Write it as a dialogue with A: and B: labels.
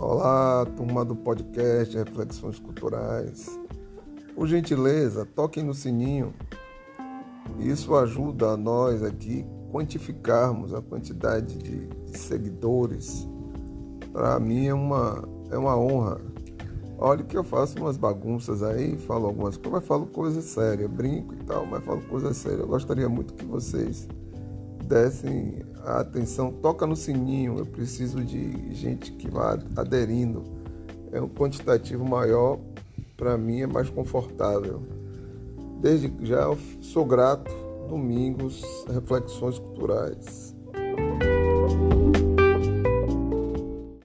A: Olá, turma do podcast Reflexões Culturais. Por gentileza, toquem no sininho. Isso ajuda a nós aqui quantificarmos a quantidade de, de seguidores. Para mim é uma, é uma honra. Olha que eu faço umas bagunças aí, falo algumas coisas, mas falo coisas sérias, brinco e tal, mas falo coisas sérias. Eu gostaria muito que vocês dessem a atenção, toca no sininho. Eu preciso de gente que vá aderindo. É um quantitativo maior, para mim é mais confortável. Desde já sou grato. Domingos, reflexões culturais.